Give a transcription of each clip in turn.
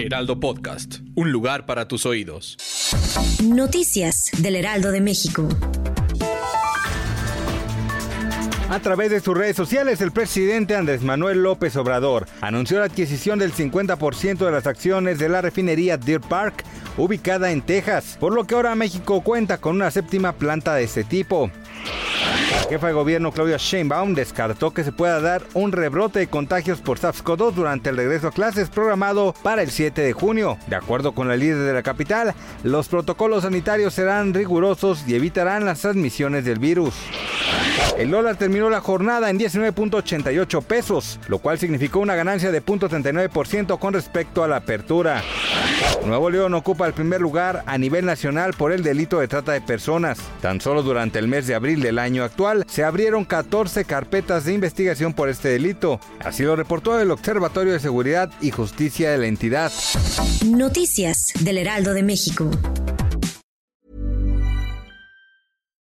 Heraldo Podcast, un lugar para tus oídos. Noticias del Heraldo de México. A través de sus redes sociales, el presidente Andrés Manuel López Obrador anunció la adquisición del 50% de las acciones de la refinería Deer Park, ubicada en Texas, por lo que ahora México cuenta con una séptima planta de este tipo. Jefa de gobierno Claudia Sheinbaum descartó que se pueda dar un rebrote de contagios por SARS-CoV-2 durante el regreso a clases programado para el 7 de junio. De acuerdo con la líder de la capital, los protocolos sanitarios serán rigurosos y evitarán las transmisiones del virus. El dólar terminó la jornada en 19.88 pesos, lo cual significó una ganancia de 0.39% con respecto a la apertura. Nuevo León ocupa el primer lugar a nivel nacional por el delito de trata de personas. Tan solo durante el mes de abril del año actual se abrieron 14 carpetas de investigación por este delito. Así lo reportó el Observatorio de Seguridad y Justicia de la entidad. Noticias del Heraldo de México.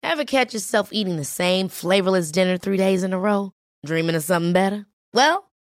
Ever catch yourself eating the same flavorless dinner three days in a row? Dreaming of something better? Well,